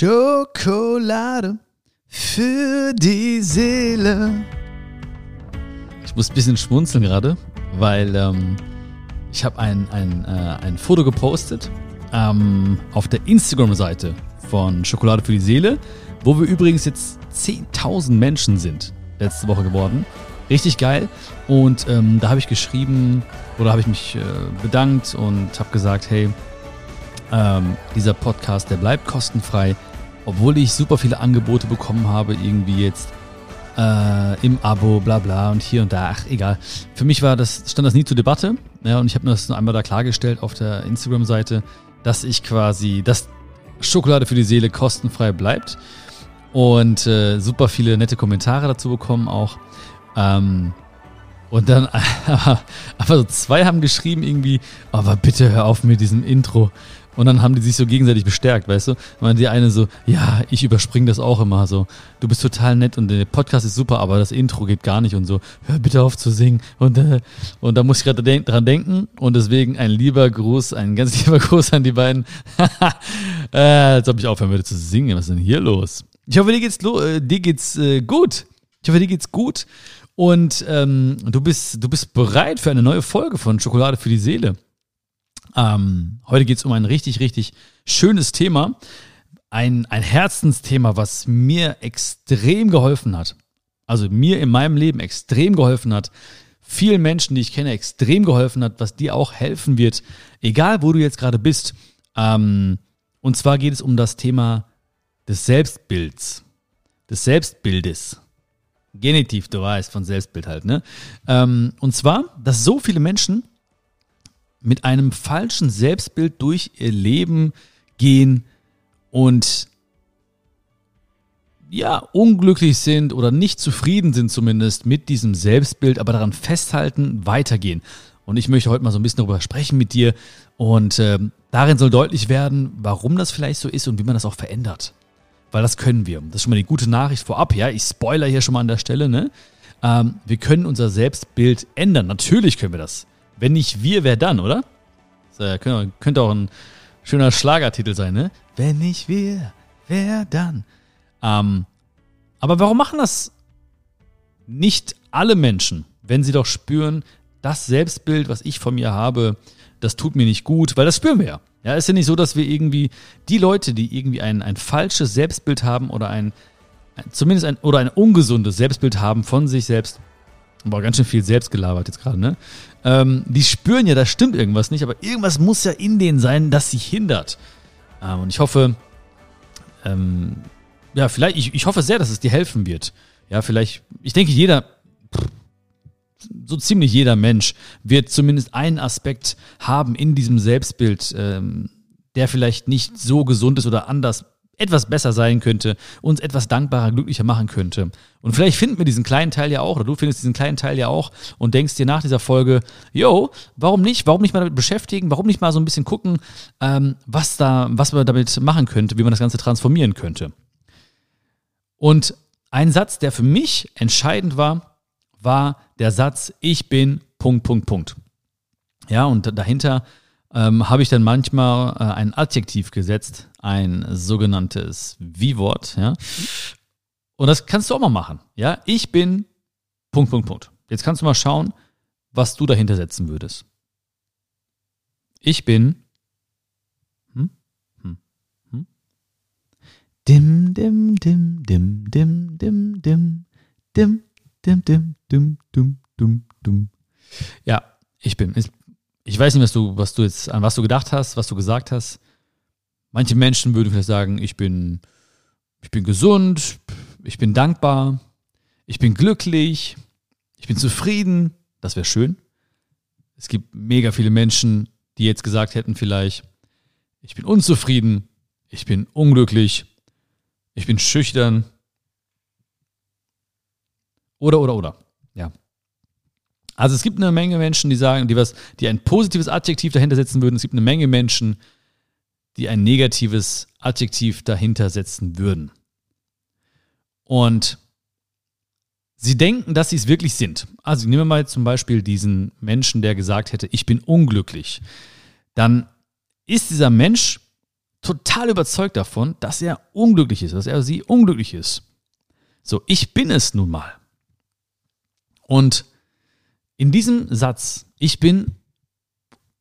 Schokolade für die Seele. Ich muss ein bisschen schmunzeln gerade, weil ähm, ich habe ein, ein, äh, ein Foto gepostet ähm, auf der Instagram-Seite von Schokolade für die Seele, wo wir übrigens jetzt 10.000 Menschen sind letzte Woche geworden. Richtig geil. Und ähm, da habe ich geschrieben oder habe ich mich äh, bedankt und habe gesagt, hey, ähm, dieser Podcast, der bleibt kostenfrei, obwohl ich super viele Angebote bekommen habe, irgendwie jetzt äh, im Abo, bla bla und hier und da, ach egal. Für mich war das, stand das nie zur Debatte. Ja, und ich habe das nur einmal da klargestellt auf der Instagram-Seite, dass ich quasi, dass Schokolade für die Seele kostenfrei bleibt. Und äh, super viele nette Kommentare dazu bekommen auch. Ähm, und dann, aber so zwei haben geschrieben irgendwie, aber bitte hör auf mit diesem Intro. Und dann haben die sich so gegenseitig bestärkt, weißt du? Und die eine so, ja, ich überspringe das auch immer so. Du bist total nett und der Podcast ist super, aber das Intro geht gar nicht und so. Hör bitte auf zu singen. Und, äh, und da muss ich gerade dran denken. Und deswegen ein lieber Gruß, ein ganz lieber Gruß an die beiden. äh, als ob ich aufhören würde zu singen. Was ist denn hier los? Ich hoffe, dir geht's, äh, dir geht's äh, gut. Ich hoffe, dir geht's gut. Und ähm, du, bist, du bist bereit für eine neue Folge von Schokolade für die Seele. Ähm, heute geht es um ein richtig, richtig schönes Thema. Ein, ein Herzensthema, was mir extrem geholfen hat. Also mir in meinem Leben extrem geholfen hat. Vielen Menschen, die ich kenne, extrem geholfen hat, was dir auch helfen wird. Egal, wo du jetzt gerade bist. Ähm, und zwar geht es um das Thema des Selbstbilds. Des Selbstbildes. Genitiv, du weißt, von Selbstbild halt, ne? Ähm, und zwar, dass so viele Menschen mit einem falschen Selbstbild durch ihr Leben gehen und ja, unglücklich sind oder nicht zufrieden sind zumindest mit diesem Selbstbild, aber daran festhalten, weitergehen. Und ich möchte heute mal so ein bisschen darüber sprechen mit dir und äh, darin soll deutlich werden, warum das vielleicht so ist und wie man das auch verändert. Weil das können wir. Das ist schon mal die gute Nachricht vorab, ja. Ich spoiler hier schon mal an der Stelle, ne? Ähm, wir können unser Selbstbild ändern. Natürlich können wir das. Wenn nicht wir, wer dann, oder? Das könnte, könnte auch ein schöner Schlagertitel sein, ne? Wenn nicht wir, wer dann? Ähm, aber warum machen das nicht alle Menschen, wenn sie doch spüren, das Selbstbild, was ich von mir habe, das tut mir nicht gut, weil das spüren wir ja. Ja, ist ja nicht so, dass wir irgendwie die Leute, die irgendwie ein, ein falsches Selbstbild haben oder ein, zumindest ein oder ein ungesundes Selbstbild haben von sich selbst, Boah, ganz schön viel selbst gelabert jetzt gerade, ne? Ähm, die spüren ja, da stimmt irgendwas nicht, aber irgendwas muss ja in denen sein, das sie hindert. Ähm, und ich hoffe, ähm, ja, vielleicht, ich, ich hoffe sehr, dass es dir helfen wird. Ja, vielleicht, ich denke, jeder, so ziemlich jeder Mensch wird zumindest einen Aspekt haben in diesem Selbstbild, ähm, der vielleicht nicht so gesund ist oder anders etwas besser sein könnte, uns etwas dankbarer, glücklicher machen könnte. Und vielleicht finden wir diesen kleinen Teil ja auch, oder du findest diesen kleinen Teil ja auch und denkst dir nach dieser Folge, yo, warum nicht? Warum nicht mal damit beschäftigen? Warum nicht mal so ein bisschen gucken, ähm, was da, was man damit machen könnte, wie man das Ganze transformieren könnte? Und ein Satz, der für mich entscheidend war, war der Satz, ich bin Punkt, Punkt, Punkt. Ja, und dahinter ähm, habe ich dann manchmal äh, ein Adjektiv gesetzt, ein sogenanntes Wie-Wort, ja. Und das kannst du auch mal machen, ja. Ich bin Punkt, Punkt, Punkt. Jetzt kannst du mal schauen, was du dahinter setzen würdest. Ich bin hm, hm, hm. Dim, dim, dim, dim, dim, dim, dim, dim, dim, dim, dim, dim, dim, dim. Ja, ich bin. Ist ich weiß nicht, was du, was du jetzt, an was du gedacht hast, was du gesagt hast. Manche Menschen würden vielleicht sagen, ich bin, ich bin gesund, ich bin dankbar, ich bin glücklich, ich bin zufrieden. Das wäre schön. Es gibt mega viele Menschen, die jetzt gesagt hätten vielleicht, ich bin unzufrieden, ich bin unglücklich, ich bin schüchtern. Oder, oder, oder. Ja. Also es gibt eine Menge Menschen, die sagen, die was, die ein positives Adjektiv dahinter setzen würden. Es gibt eine Menge Menschen, die ein negatives Adjektiv dahinter setzen würden. Und sie denken, dass sie es wirklich sind. Also nehmen wir mal zum Beispiel diesen Menschen, der gesagt hätte, ich bin unglücklich. Dann ist dieser Mensch total überzeugt davon, dass er unglücklich ist, dass er sie unglücklich ist. So, ich bin es nun mal. Und in diesem Satz, ich bin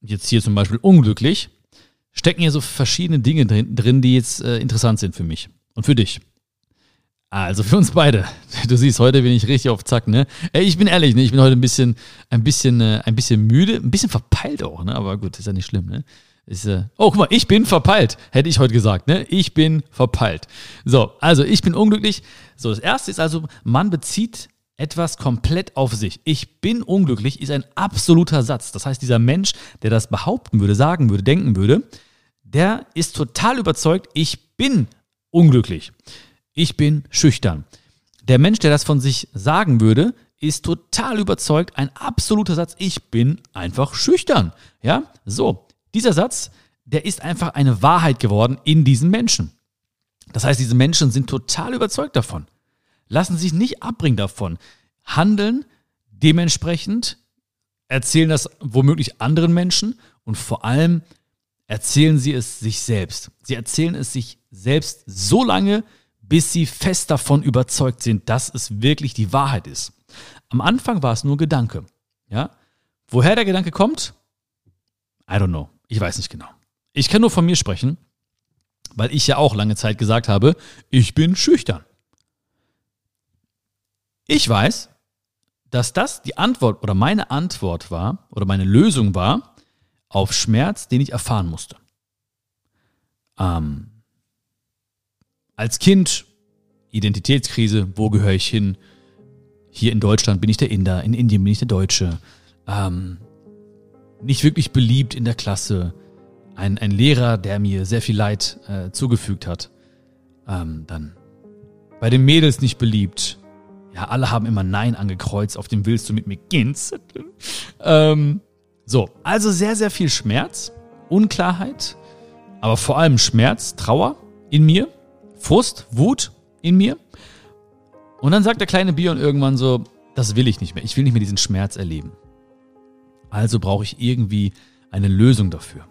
jetzt hier zum Beispiel unglücklich, stecken hier so verschiedene Dinge drin, die jetzt äh, interessant sind für mich und für dich. Also für uns beide. Du siehst, heute bin ich richtig auf Zack, ne? Ey, ich bin ehrlich, ne? Ich bin heute ein bisschen, ein bisschen, äh, ein bisschen müde, ein bisschen verpeilt auch, ne? Aber gut, ist ja nicht schlimm, ne? Ist, äh oh, guck mal, ich bin verpeilt, hätte ich heute gesagt, ne? Ich bin verpeilt. So, also ich bin unglücklich. So, das erste ist also, man bezieht etwas komplett auf sich. Ich bin unglücklich ist ein absoluter Satz. Das heißt, dieser Mensch, der das behaupten würde, sagen würde, denken würde, der ist total überzeugt, ich bin unglücklich ich bin schüchtern. Der Mensch, der das von sich sagen würde, ist total überzeugt, ein absoluter Satz, ich bin einfach schüchtern. Ja, so, dieser Satz, der ist einfach eine Wahrheit geworden in diesen Menschen. Das heißt, diese Menschen sind total überzeugt davon, lassen sich nicht abbringen davon, handeln dementsprechend, erzählen das womöglich anderen Menschen und vor allem erzählen sie es sich selbst. Sie erzählen es sich selbst so lange, bis sie fest davon überzeugt sind, dass es wirklich die Wahrheit ist. Am Anfang war es nur Gedanke. Ja? Woher der Gedanke kommt? I don't know. Ich weiß nicht genau. Ich kann nur von mir sprechen, weil ich ja auch lange Zeit gesagt habe, ich bin schüchtern. Ich weiß, dass das die Antwort oder meine Antwort war oder meine Lösung war auf Schmerz, den ich erfahren musste. Ähm, als Kind Identitätskrise, wo gehöre ich hin? Hier in Deutschland bin ich der Inder, in Indien bin ich der Deutsche. Ähm, nicht wirklich beliebt in der Klasse. Ein, ein Lehrer, der mir sehr viel Leid äh, zugefügt hat. Ähm, dann bei den Mädels nicht beliebt. Ja, alle haben immer Nein angekreuzt, auf dem willst du mit mir gehen. ähm, so, also sehr, sehr viel Schmerz, Unklarheit, aber vor allem Schmerz, Trauer in mir Frust, Wut in mir. Und dann sagt der kleine Bion irgendwann so, das will ich nicht mehr. Ich will nicht mehr diesen Schmerz erleben. Also brauche ich irgendwie eine Lösung dafür.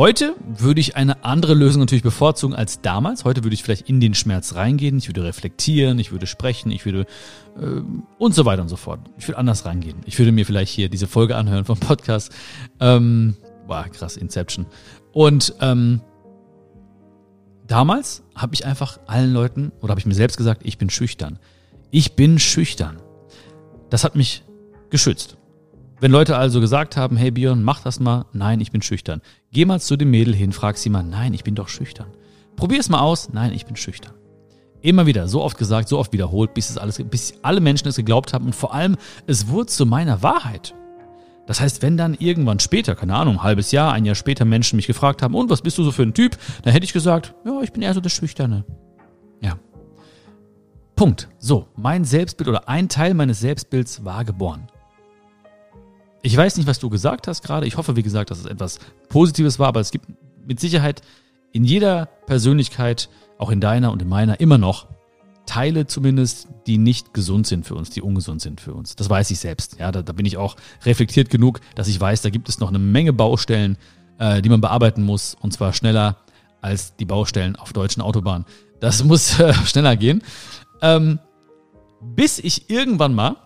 Heute würde ich eine andere Lösung natürlich bevorzugen als damals. Heute würde ich vielleicht in den Schmerz reingehen, ich würde reflektieren, ich würde sprechen, ich würde äh, und so weiter und so fort. Ich würde anders reingehen. Ich würde mir vielleicht hier diese Folge anhören vom Podcast. Ähm, boah, krass, Inception. Und ähm, Damals habe ich einfach allen Leuten oder habe ich mir selbst gesagt, ich bin schüchtern. Ich bin schüchtern. Das hat mich geschützt. Wenn Leute also gesagt haben, hey Björn, mach das mal, nein, ich bin schüchtern. Geh mal zu dem Mädel hin, frag sie mal, nein, ich bin doch schüchtern. Probier es mal aus, nein, ich bin schüchtern. Immer wieder, so oft gesagt, so oft wiederholt, bis es alles, bis alle Menschen es geglaubt haben und vor allem, es wurde zu meiner Wahrheit. Das heißt, wenn dann irgendwann später, keine Ahnung, ein halbes Jahr, ein Jahr später Menschen mich gefragt haben, und was bist du so für ein Typ, dann hätte ich gesagt, ja, ich bin eher so der Schüchterne. Ja. Punkt. So, mein Selbstbild oder ein Teil meines Selbstbilds war geboren. Ich weiß nicht, was du gesagt hast gerade. Ich hoffe, wie gesagt, dass es etwas Positives war, aber es gibt mit Sicherheit in jeder Persönlichkeit, auch in deiner und in meiner, immer noch Teile zumindest, die nicht gesund sind für uns, die ungesund sind für uns. Das weiß ich selbst. Ja, da, da bin ich auch reflektiert genug, dass ich weiß, da gibt es noch eine Menge Baustellen, äh, die man bearbeiten muss und zwar schneller als die Baustellen auf deutschen Autobahnen. Das muss äh, schneller gehen. Ähm, bis ich irgendwann mal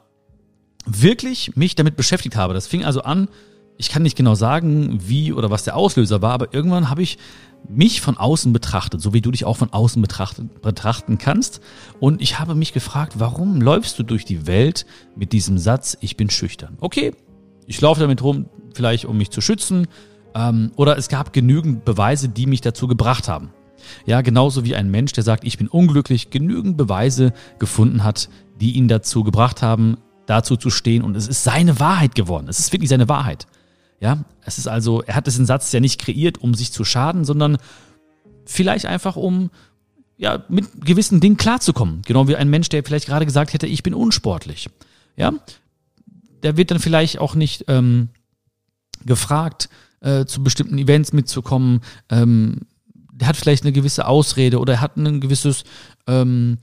wirklich mich damit beschäftigt habe. Das fing also an, ich kann nicht genau sagen, wie oder was der Auslöser war, aber irgendwann habe ich mich von außen betrachtet, so wie du dich auch von außen betrachten, kannst. Und ich habe mich gefragt, warum läufst du durch die Welt mit diesem Satz, ich bin schüchtern? Okay, ich laufe damit rum, vielleicht um mich zu schützen. Ähm, oder es gab genügend Beweise, die mich dazu gebracht haben. Ja, genauso wie ein Mensch, der sagt, ich bin unglücklich, genügend Beweise gefunden hat, die ihn dazu gebracht haben, dazu zu stehen. Und es ist seine Wahrheit geworden. Es ist wirklich seine Wahrheit. Ja, es ist also, er hat diesen Satz ja nicht kreiert, um sich zu schaden, sondern vielleicht einfach um ja, mit gewissen Dingen klarzukommen. Genau wie ein Mensch, der vielleicht gerade gesagt hätte, ich bin unsportlich. Ja, der wird dann vielleicht auch nicht ähm, gefragt, äh, zu bestimmten Events mitzukommen. Ähm, der hat vielleicht eine gewisse Ausrede oder er hat ein gewisses, ähm,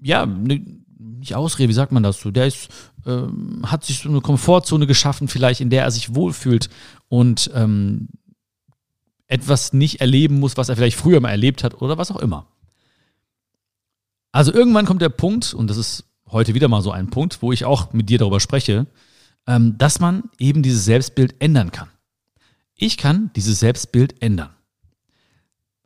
ja, eine, nicht Ausrede, wie sagt man das so? Der ist ähm, hat sich so eine Komfortzone geschaffen, vielleicht, in der er sich wohlfühlt und ähm, etwas nicht erleben muss, was er vielleicht früher mal erlebt hat oder was auch immer. Also irgendwann kommt der Punkt, und das ist heute wieder mal so ein Punkt, wo ich auch mit dir darüber spreche, ähm, dass man eben dieses Selbstbild ändern kann. Ich kann dieses Selbstbild ändern.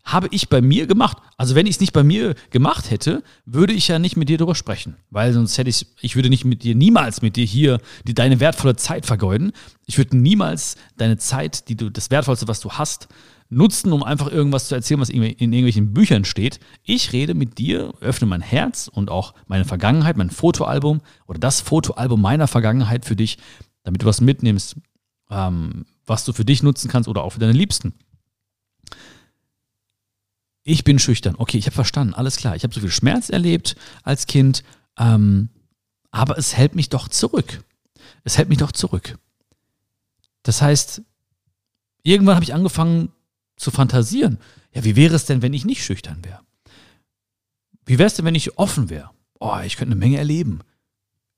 Habe ich bei mir gemacht. Also wenn ich es nicht bei mir gemacht hätte, würde ich ja nicht mit dir darüber sprechen. Weil sonst hätte ich, ich würde nicht mit dir, niemals mit dir hier die, deine wertvolle Zeit vergeuden. Ich würde niemals deine Zeit, die du, das Wertvollste, was du hast, nutzen, um einfach irgendwas zu erzählen, was in irgendwelchen Büchern steht. Ich rede mit dir, öffne mein Herz und auch meine Vergangenheit, mein Fotoalbum oder das Fotoalbum meiner Vergangenheit für dich, damit du was mitnimmst, ähm, was du für dich nutzen kannst oder auch für deine Liebsten. Ich bin schüchtern. Okay, ich habe verstanden, alles klar. Ich habe so viel Schmerz erlebt als Kind, ähm, aber es hält mich doch zurück. Es hält mich doch zurück. Das heißt, irgendwann habe ich angefangen, zu fantasieren. Ja, wie wäre es denn, wenn ich nicht schüchtern wäre? Wie wäre es denn, wenn ich offen wäre? Oh, ich könnte eine Menge erleben.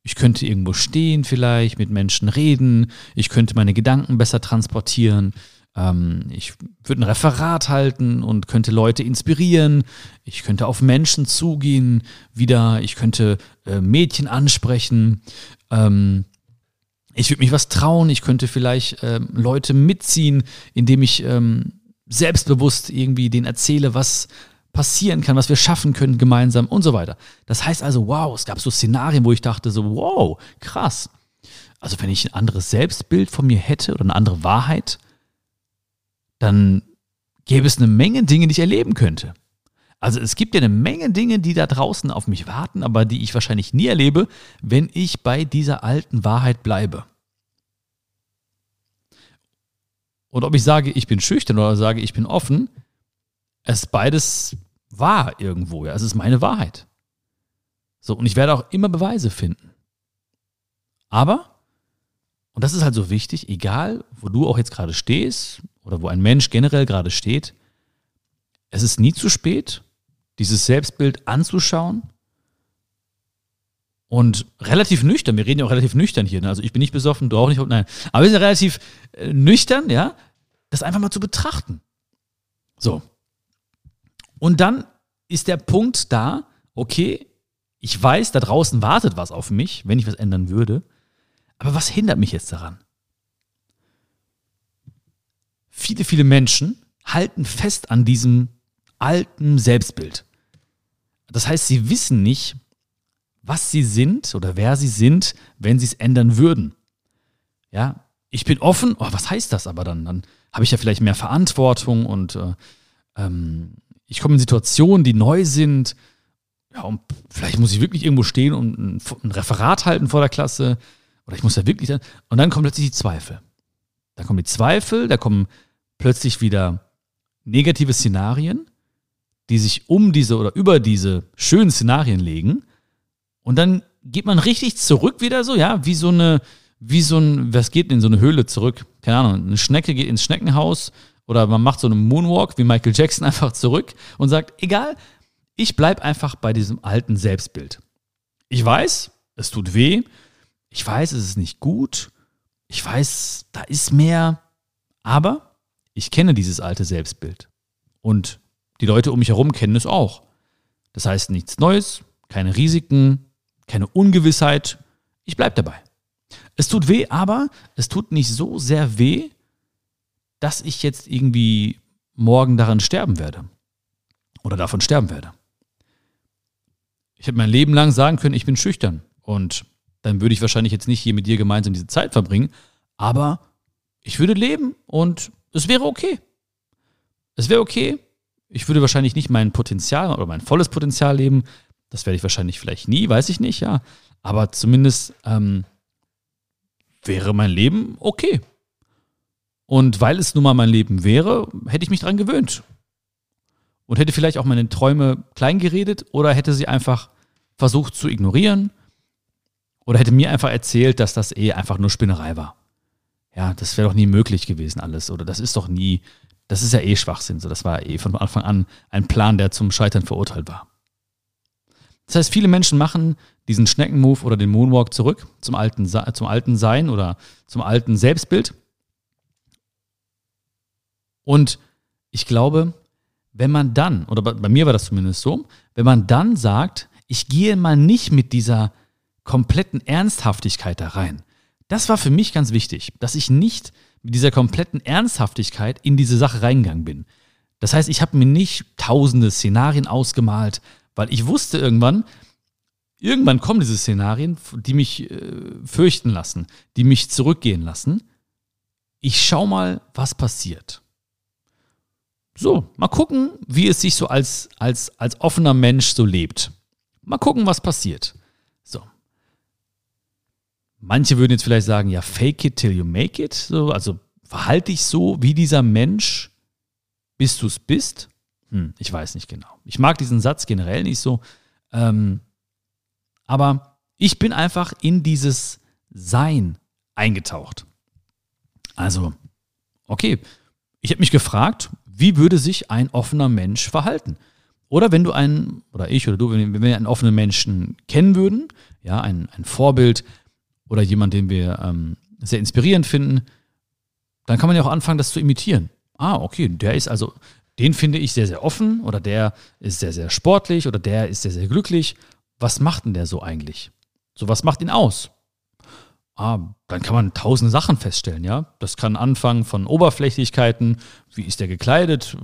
Ich könnte irgendwo stehen vielleicht, mit Menschen reden. Ich könnte meine Gedanken besser transportieren. Ähm, ich würde ein Referat halten und könnte Leute inspirieren. Ich könnte auf Menschen zugehen wieder. Ich könnte äh, Mädchen ansprechen. Ähm, ich würde mich was trauen. Ich könnte vielleicht äh, Leute mitziehen, indem ich ähm, selbstbewusst irgendwie denen erzähle, was passieren kann, was wir schaffen können gemeinsam und so weiter. Das heißt also, wow, es gab so Szenarien, wo ich dachte so, wow, krass. Also wenn ich ein anderes Selbstbild von mir hätte oder eine andere Wahrheit, dann gäbe es eine Menge Dinge, die ich erleben könnte. Also es gibt ja eine Menge Dinge, die da draußen auf mich warten, aber die ich wahrscheinlich nie erlebe, wenn ich bei dieser alten Wahrheit bleibe. Und ob ich sage, ich bin schüchtern oder sage, ich bin offen, es ist beides wahr irgendwo. Ja, es ist meine Wahrheit. So, und ich werde auch immer Beweise finden. Aber, und das ist halt so wichtig, egal, wo du auch jetzt gerade stehst oder wo ein Mensch generell gerade steht, es ist nie zu spät, dieses Selbstbild anzuschauen und relativ nüchtern, wir reden ja auch relativ nüchtern hier, ne? also ich bin nicht besoffen, du auch nicht, nein, aber wir sind relativ äh, nüchtern, ja, das einfach mal zu betrachten. So. Und dann ist der Punkt da, okay, ich weiß, da draußen wartet was auf mich, wenn ich was ändern würde, aber was hindert mich jetzt daran? Viele, viele Menschen halten fest an diesem alten Selbstbild. Das heißt, sie wissen nicht, was sie sind oder wer sie sind, wenn sie es ändern würden. Ja, ich bin offen, oh, was heißt das aber dann? Dann habe ich ja vielleicht mehr Verantwortung und äh, ähm, ich komme in Situationen, die neu sind. Ja, und vielleicht muss ich wirklich irgendwo stehen und ein, ein Referat halten vor der Klasse. Oder ich muss da wirklich. Und dann kommen plötzlich die Zweifel. Da kommen die Zweifel, da kommen plötzlich wieder negative Szenarien, die sich um diese oder über diese schönen Szenarien legen. Und dann geht man richtig zurück wieder so, ja, wie so eine, wie so ein, was geht in so eine Höhle zurück? Keine Ahnung, eine Schnecke geht ins Schneckenhaus oder man macht so einen Moonwalk wie Michael Jackson einfach zurück und sagt, egal, ich bleibe einfach bei diesem alten Selbstbild. Ich weiß, es tut weh. Ich weiß, es ist nicht gut. Ich weiß, da ist mehr. Aber ich kenne dieses alte Selbstbild. Und die Leute um mich herum kennen es auch. Das heißt nichts Neues, keine Risiken, keine Ungewissheit. Ich bleibe dabei. Es tut weh, aber es tut nicht so sehr weh, dass ich jetzt irgendwie morgen daran sterben werde. Oder davon sterben werde. Ich hätte mein Leben lang sagen können, ich bin schüchtern. Und dann würde ich wahrscheinlich jetzt nicht hier mit dir gemeinsam diese Zeit verbringen. Aber ich würde leben und es wäre okay. Es wäre okay. Ich würde wahrscheinlich nicht mein Potenzial oder mein volles Potenzial leben, das werde ich wahrscheinlich vielleicht nie, weiß ich nicht, ja. Aber zumindest ähm, wäre mein Leben okay. Und weil es nun mal mein Leben wäre, hätte ich mich daran gewöhnt. Und hätte vielleicht auch meine Träume klein geredet oder hätte sie einfach versucht zu ignorieren oder hätte mir einfach erzählt, dass das eh einfach nur Spinnerei war. Ja, das wäre doch nie möglich gewesen alles oder das ist doch nie, das ist ja eh Schwachsinn. So, das war eh von Anfang an ein Plan, der zum Scheitern verurteilt war. Das heißt, viele Menschen machen diesen Schneckenmove oder den Moonwalk zurück zum alten, zum alten Sein oder zum alten Selbstbild. Und ich glaube, wenn man dann, oder bei, bei mir war das zumindest so, wenn man dann sagt, ich gehe mal nicht mit dieser kompletten Ernsthaftigkeit da rein. Das war für mich ganz wichtig, dass ich nicht mit dieser kompletten Ernsthaftigkeit in diese Sache reingegangen bin. Das heißt, ich habe mir nicht tausende Szenarien ausgemalt, weil ich wusste irgendwann, irgendwann kommen diese Szenarien, die mich äh, fürchten lassen, die mich zurückgehen lassen. Ich schau mal, was passiert. So, mal gucken, wie es sich so als, als, als offener Mensch so lebt. Mal gucken, was passiert. Manche würden jetzt vielleicht sagen, ja, fake it till you make it. So, also verhalte dich so wie dieser Mensch, bis du es bist. Hm, ich weiß nicht genau. Ich mag diesen Satz generell nicht so. Ähm, aber ich bin einfach in dieses Sein eingetaucht. Also, okay, ich habe mich gefragt, wie würde sich ein offener Mensch verhalten? Oder wenn du einen, oder ich oder du, wenn wir einen offenen Menschen kennen würden, ja, ein, ein Vorbild oder jemand, den wir ähm, sehr inspirierend finden, dann kann man ja auch anfangen, das zu imitieren. Ah, okay, der ist also, den finde ich sehr, sehr offen oder der ist sehr, sehr sportlich oder der ist sehr, sehr glücklich. Was macht denn der so eigentlich? So, was macht ihn aus? Ah, dann kann man tausende Sachen feststellen, ja. Das kann anfangen von Oberflächlichkeiten, wie ist der gekleidet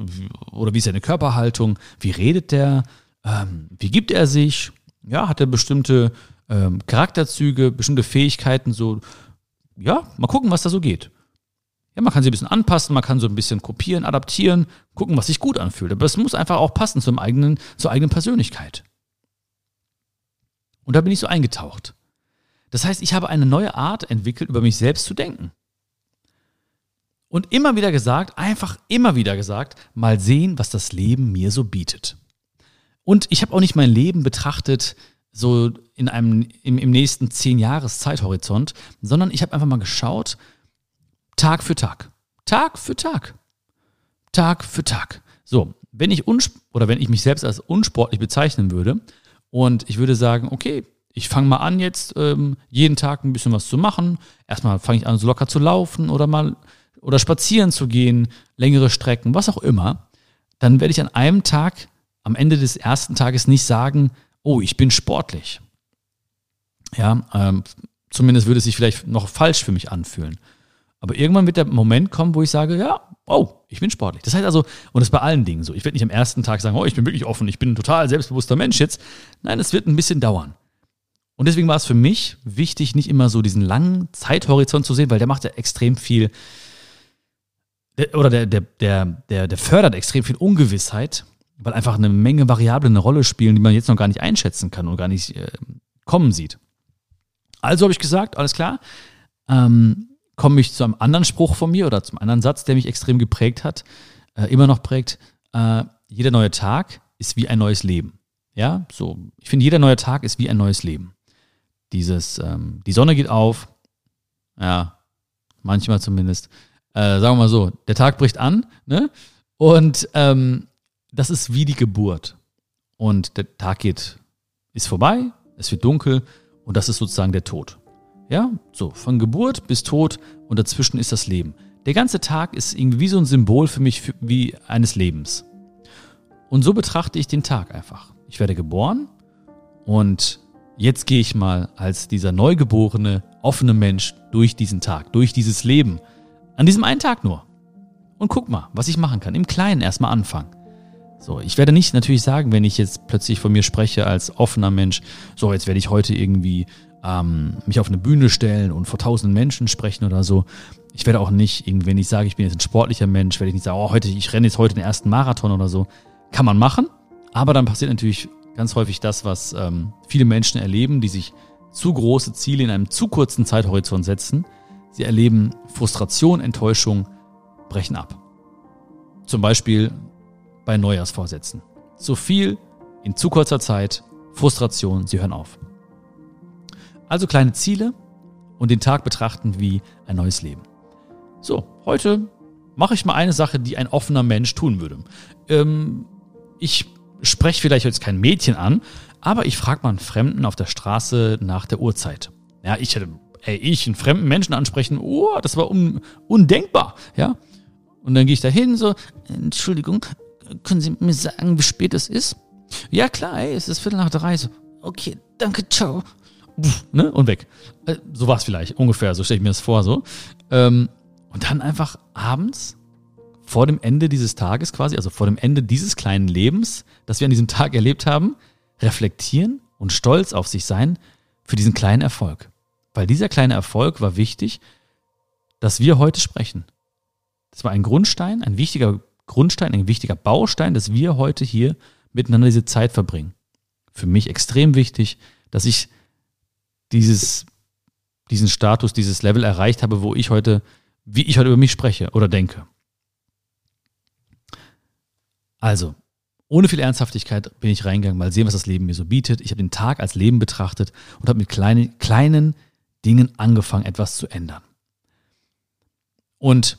oder wie ist seine Körperhaltung, wie redet der, ähm, wie gibt er sich, ja, hat er bestimmte ähm, Charakterzüge, bestimmte Fähigkeiten, so, ja, mal gucken, was da so geht. Ja, man kann sie ein bisschen anpassen, man kann so ein bisschen kopieren, adaptieren, gucken, was sich gut anfühlt. Aber es muss einfach auch passen zum eigenen, zur eigenen Persönlichkeit. Und da bin ich so eingetaucht. Das heißt, ich habe eine neue Art entwickelt, über mich selbst zu denken. Und immer wieder gesagt, einfach immer wieder gesagt, mal sehen, was das Leben mir so bietet. Und ich habe auch nicht mein Leben betrachtet, so in einem, im, im nächsten zehn Jahres Zeithorizont, sondern ich habe einfach mal geschaut, Tag für Tag. Tag für Tag. Tag für Tag. So, wenn ich oder wenn ich mich selbst als unsportlich bezeichnen würde und ich würde sagen, okay, ich fange mal an jetzt ähm, jeden Tag ein bisschen was zu machen. Erstmal fange ich an, so locker zu laufen oder mal oder spazieren zu gehen, längere Strecken, was auch immer. Dann werde ich an einem Tag, am Ende des ersten Tages nicht sagen, oh, ich bin sportlich. Ja, ähm, zumindest würde es sich vielleicht noch falsch für mich anfühlen. Aber irgendwann wird der Moment kommen, wo ich sage, ja, oh, ich bin sportlich. Das heißt also, und das ist bei allen Dingen so. Ich werde nicht am ersten Tag sagen, oh, ich bin wirklich offen, ich bin ein total selbstbewusster Mensch jetzt. Nein, es wird ein bisschen dauern. Und deswegen war es für mich wichtig, nicht immer so diesen langen Zeithorizont zu sehen, weil der macht ja extrem viel, oder der, der, der, der, der fördert extrem viel Ungewissheit, weil einfach eine Menge Variablen eine Rolle spielen, die man jetzt noch gar nicht einschätzen kann und gar nicht äh, kommen sieht. Also habe ich gesagt, alles klar, ähm, komme ich zu einem anderen Spruch von mir oder zum anderen Satz, der mich extrem geprägt hat, äh, immer noch prägt. Äh, jeder neue Tag ist wie ein neues Leben. Ja, so. Ich finde, jeder neue Tag ist wie ein neues Leben. Dieses, ähm, die Sonne geht auf, ja, manchmal zumindest. Äh, sagen wir mal so, der Tag bricht an, ne? Und ähm, das ist wie die Geburt. Und der Tag geht, ist vorbei, es wird dunkel und das ist sozusagen der Tod. Ja, so, von Geburt bis Tod und dazwischen ist das Leben. Der ganze Tag ist irgendwie wie so ein Symbol für mich für, wie eines Lebens. Und so betrachte ich den Tag einfach. Ich werde geboren und jetzt gehe ich mal als dieser neugeborene, offene Mensch durch diesen Tag, durch dieses Leben. An diesem einen Tag nur. Und guck mal, was ich machen kann. Im Kleinen erstmal anfangen. So, ich werde nicht natürlich sagen, wenn ich jetzt plötzlich von mir spreche als offener Mensch, so, jetzt werde ich heute irgendwie ähm, mich auf eine Bühne stellen und vor tausenden Menschen sprechen oder so. Ich werde auch nicht, wenn ich sage, ich bin jetzt ein sportlicher Mensch, werde ich nicht sagen, oh, heute, ich renne jetzt heute den ersten Marathon oder so. Kann man machen, aber dann passiert natürlich ganz häufig das, was ähm, viele Menschen erleben, die sich zu große Ziele in einem zu kurzen Zeithorizont setzen. Sie erleben Frustration, Enttäuschung, brechen ab. Zum Beispiel bei Neujahrsvorsätzen. Zu viel in zu kurzer Zeit, Frustration, sie hören auf. Also kleine Ziele und den Tag betrachten wie ein neues Leben. So, heute mache ich mal eine Sache, die ein offener Mensch tun würde. Ähm, ich spreche vielleicht jetzt kein Mädchen an, aber ich frage mal einen Fremden auf der Straße nach der Uhrzeit. Ja, ich hätte, ey, ich einen fremden Menschen ansprechen, oh, das war un, undenkbar, ja. Und dann gehe ich da hin, so, Entschuldigung, können Sie mir sagen, wie spät es ist? Ja, klar, ey, es ist Viertel nach drei. So, okay, danke, ciao. Pff, ne? Und weg. Äh, so war es vielleicht, ungefähr, so stelle ich mir das vor, so. Ähm, und dann einfach abends, vor dem Ende dieses Tages quasi, also vor dem Ende dieses kleinen Lebens, das wir an diesem Tag erlebt haben, reflektieren und stolz auf sich sein für diesen kleinen Erfolg. Weil dieser kleine Erfolg war wichtig, dass wir heute sprechen. Das war ein Grundstein, ein wichtiger Grundstein, ein wichtiger Baustein, dass wir heute hier miteinander diese Zeit verbringen. Für mich extrem wichtig, dass ich dieses, diesen Status, dieses Level erreicht habe, wo ich heute, wie ich heute über mich spreche oder denke. Also, ohne viel Ernsthaftigkeit bin ich reingegangen, mal sehen, was das Leben mir so bietet. Ich habe den Tag als Leben betrachtet und habe mit kleinen, kleinen Dingen angefangen, etwas zu ändern. Und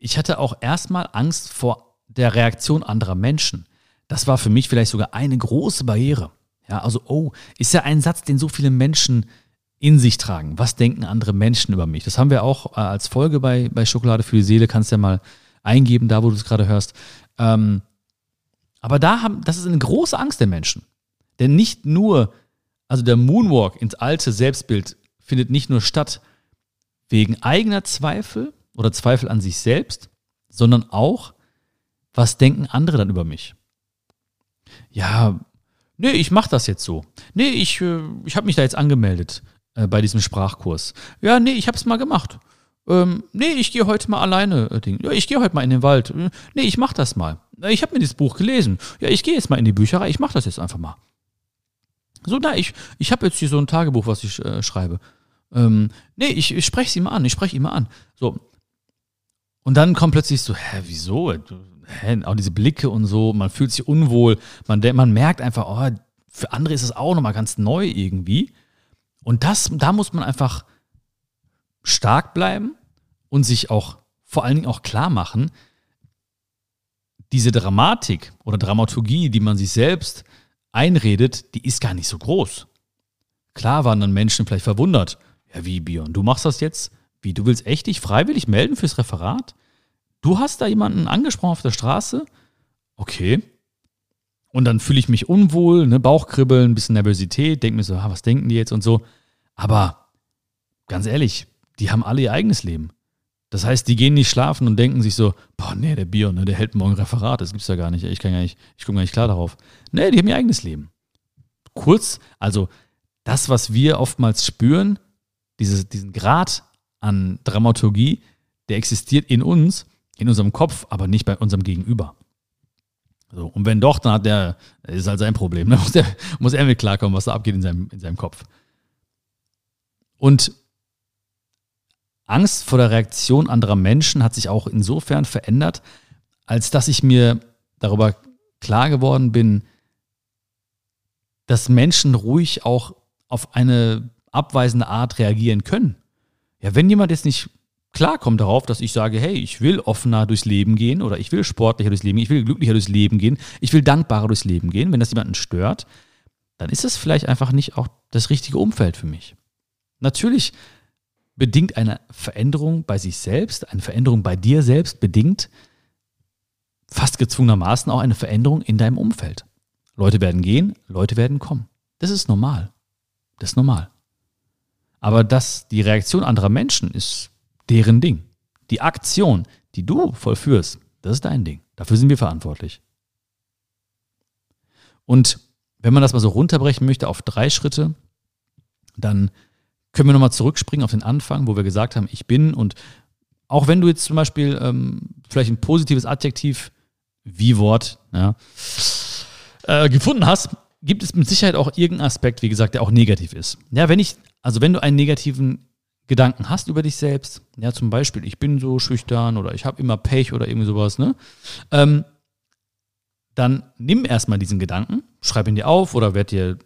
ich hatte auch erstmal Angst vor der Reaktion anderer Menschen. Das war für mich vielleicht sogar eine große Barriere. Ja, also, oh, ist ja ein Satz, den so viele Menschen in sich tragen. Was denken andere Menschen über mich? Das haben wir auch äh, als Folge bei, bei Schokolade für die Seele. Kannst ja mal eingeben, da wo du es gerade hörst. Ähm, aber da haben, das ist eine große Angst der Menschen. Denn nicht nur, also der Moonwalk ins alte Selbstbild findet nicht nur statt wegen eigener Zweifel oder Zweifel an sich selbst, sondern auch, was denken andere dann über mich? Ja, nee, ich mache das jetzt so. Nee, ich, äh, ich habe mich da jetzt angemeldet äh, bei diesem Sprachkurs. Ja, nee, ich habe es mal gemacht. Ähm, nee, ich gehe heute mal alleine. Äh. Ja, ich gehe heute mal in den Wald. Äh, nee, ich mache das mal. Ich habe mir dieses Buch gelesen. Ja, ich gehe jetzt mal in die Bücherei. Ich mache das jetzt einfach mal. So, na, ich, ich habe jetzt hier so ein Tagebuch, was ich äh, schreibe. Ähm, nee, ich, ich spreche sie mal an. Ich spreche ihn mal an. So. Und dann kommt plötzlich so, hä, wieso? Hä, auch diese Blicke und so. Man fühlt sich unwohl. Man, man merkt einfach, oh, für andere ist es auch nochmal ganz neu irgendwie. Und das, da muss man einfach stark bleiben und sich auch vor allen Dingen auch klar machen, diese Dramatik oder Dramaturgie, die man sich selbst einredet, die ist gar nicht so groß. Klar waren dann Menschen vielleicht verwundert. Ja, wie, Björn, du machst das jetzt? Wie, du willst echt dich freiwillig melden fürs Referat? Du hast da jemanden angesprochen auf der Straße? Okay. Und dann fühle ich mich unwohl, ne, Bauchkribbeln, ein bisschen Nervosität, denke mir so, ah, was denken die jetzt und so. Aber ganz ehrlich, die haben alle ihr eigenes Leben. Das heißt, die gehen nicht schlafen und denken sich so, boah, nee, der Bier, ne, der hält morgen Referat, das gibt's ja gar nicht, ich kann gar nicht, ich komme gar nicht klar darauf. Nee, die haben ihr eigenes Leben. Kurz, also das, was wir oftmals spüren, dieses, diesen Grad an Dramaturgie, der existiert in uns, in unserem Kopf, aber nicht bei unserem Gegenüber. So, und wenn doch, dann hat der, ist halt sein Problem, ne? muss, der, muss er mit klarkommen, was da abgeht in seinem, in seinem Kopf. Und Angst vor der Reaktion anderer Menschen hat sich auch insofern verändert, als dass ich mir darüber klar geworden bin, dass Menschen ruhig auch auf eine abweisende Art reagieren können. Ja, wenn jemand jetzt nicht klarkommt darauf, dass ich sage, hey, ich will offener durchs Leben gehen oder ich will sportlicher durchs Leben gehen, ich will glücklicher durchs Leben gehen, ich will dankbarer durchs Leben gehen, wenn das jemanden stört, dann ist es vielleicht einfach nicht auch das richtige Umfeld für mich. Natürlich bedingt eine Veränderung bei sich selbst, eine Veränderung bei dir selbst bedingt fast gezwungenermaßen auch eine Veränderung in deinem Umfeld. Leute werden gehen, Leute werden kommen. Das ist normal. Das ist normal. Aber dass die Reaktion anderer Menschen ist deren Ding. Die Aktion, die du vollführst, das ist dein Ding. Dafür sind wir verantwortlich. Und wenn man das mal so runterbrechen möchte auf drei Schritte, dann können wir nochmal zurückspringen auf den Anfang, wo wir gesagt haben, ich bin und auch wenn du jetzt zum Beispiel ähm, vielleicht ein positives Adjektiv wie Wort ja, äh, gefunden hast, gibt es mit Sicherheit auch irgendeinen Aspekt, wie gesagt, der auch negativ ist. Ja, wenn ich, also wenn du einen negativen Gedanken hast über dich selbst, ja, zum Beispiel, ich bin so schüchtern oder ich habe immer Pech oder irgendwie sowas, ne? Ähm, dann nimm erstmal diesen Gedanken, schreib ihn dir auf oder werd dir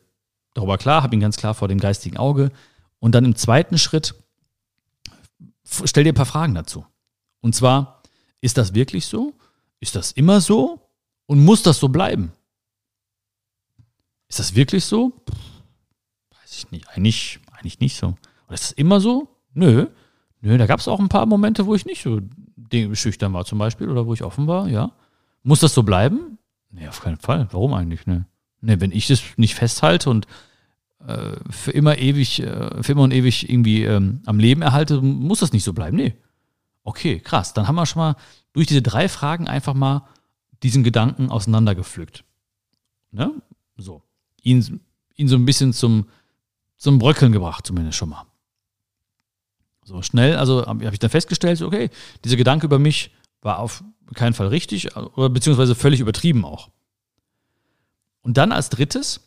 darüber klar, hab ihn ganz klar vor dem geistigen Auge und dann im zweiten Schritt stell dir ein paar Fragen dazu. Und zwar, ist das wirklich so? Ist das immer so? Und muss das so bleiben? Ist das wirklich so? Weiß ich nicht. Eigentlich, eigentlich nicht so. Oder ist das immer so? Nö. Nö, da gab es auch ein paar Momente, wo ich nicht so schüchtern war zum Beispiel oder wo ich offen war, ja. Muss das so bleiben? Nee, auf keinen Fall. Warum eigentlich? Ne? Nee, wenn ich das nicht festhalte und äh, für immer ewig, äh, für immer und ewig irgendwie ähm, am Leben erhalte, muss das nicht so bleiben. Nee. Okay, krass. Dann haben wir schon mal durch diese drei Fragen einfach mal diesen Gedanken auseinandergepflückt. Ne? So. Ihn, ihn so ein bisschen zum, zum Bröckeln gebracht, zumindest schon mal. So schnell, also habe hab ich dann festgestellt, okay, dieser Gedanke über mich war auf keinen Fall richtig, oder beziehungsweise völlig übertrieben auch. Und dann als drittes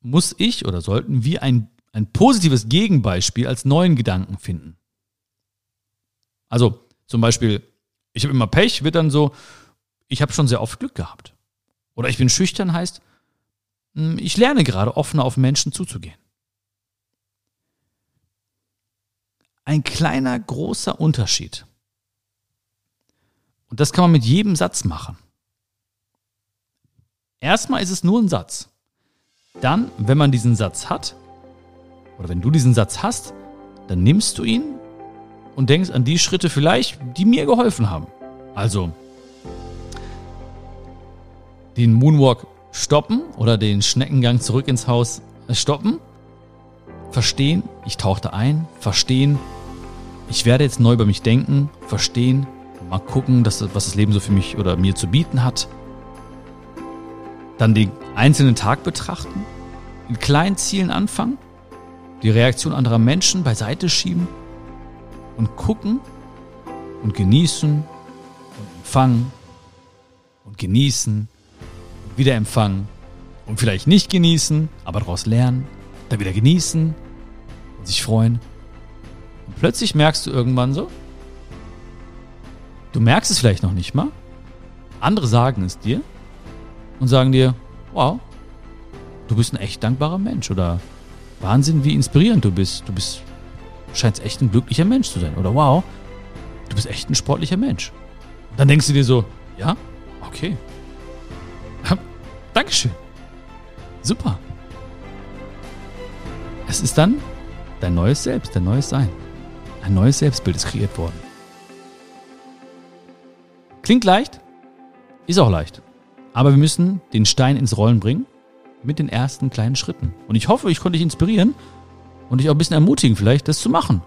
muss ich oder sollten wir ein, ein positives Gegenbeispiel als neuen Gedanken finden. Also zum Beispiel, ich habe immer Pech, wird dann so, ich habe schon sehr oft Glück gehabt. Oder ich bin schüchtern heißt, hm, ich lerne gerade offener auf Menschen zuzugehen. Ein kleiner, großer Unterschied. Und das kann man mit jedem Satz machen. Erstmal ist es nur ein Satz. Dann, wenn man diesen Satz hat, oder wenn du diesen Satz hast, dann nimmst du ihn und denkst an die Schritte vielleicht, die mir geholfen haben. Also den Moonwalk stoppen oder den Schneckengang zurück ins Haus stoppen. Verstehen, ich tauchte ein. Verstehen, ich werde jetzt neu über mich denken. Verstehen, mal gucken, dass, was das Leben so für mich oder mir zu bieten hat. Dann den einzelnen Tag betrachten, in kleinen Zielen anfangen, die Reaktion anderer Menschen beiseite schieben und gucken und genießen und empfangen und genießen wieder empfangen und vielleicht nicht genießen, aber daraus lernen, dann wieder genießen und sich freuen. Und plötzlich merkst du irgendwann so, du merkst es vielleicht noch nicht mal, andere sagen es dir und sagen dir, wow, du bist ein echt dankbarer Mensch oder Wahnsinn, wie inspirierend du bist. Du bist scheinst echt ein glücklicher Mensch zu sein. Oder wow, du bist echt ein sportlicher Mensch. Dann denkst du dir so, ja, okay. Dankeschön. Super. Es ist dann dein neues Selbst, dein neues Sein. Ein neues Selbstbild ist kreiert worden. Klingt leicht, ist auch leicht. Aber wir müssen den Stein ins Rollen bringen mit den ersten kleinen Schritten. Und ich hoffe, ich konnte dich inspirieren und dich auch ein bisschen ermutigen, vielleicht das zu machen.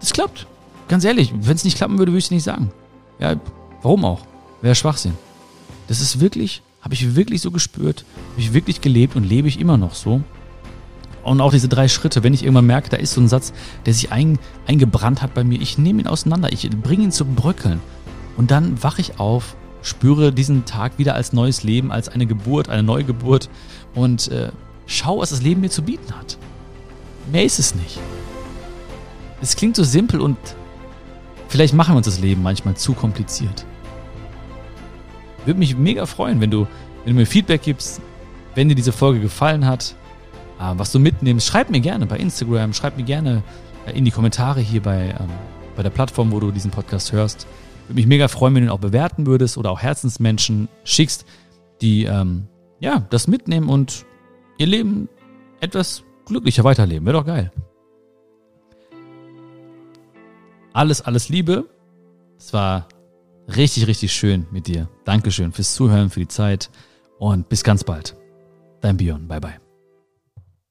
Das klappt. Ganz ehrlich, wenn es nicht klappen würde, würde ich es nicht sagen. Ja, warum auch? Wäre Schwachsinn. Das ist wirklich, habe ich wirklich so gespürt, habe ich wirklich gelebt und lebe ich immer noch so. Und auch diese drei Schritte, wenn ich irgendwann merke, da ist so ein Satz, der sich ein, eingebrannt hat bei mir, ich nehme ihn auseinander, ich bringe ihn zum Bröckeln. Und dann wache ich auf spüre diesen Tag wieder als neues Leben, als eine Geburt, eine Neugeburt und äh, schau, was das Leben mir zu bieten hat. Mehr ist es nicht. Es klingt so simpel und vielleicht machen wir uns das Leben manchmal zu kompliziert. Würde mich mega freuen, wenn du, wenn du mir Feedback gibst, wenn dir diese Folge gefallen hat, äh, was du mitnimmst. Schreib mir gerne bei Instagram, schreib mir gerne äh, in die Kommentare hier bei, ähm, bei der Plattform, wo du diesen Podcast hörst. Würde mich mega freuen, wenn du ihn auch bewerten würdest oder auch Herzensmenschen schickst, die ähm, ja das mitnehmen und ihr Leben etwas glücklicher weiterleben. Wäre doch geil. Alles, alles Liebe. Es war richtig, richtig schön mit dir. Dankeschön fürs Zuhören, für die Zeit und bis ganz bald. Dein Bion. Bye, bye.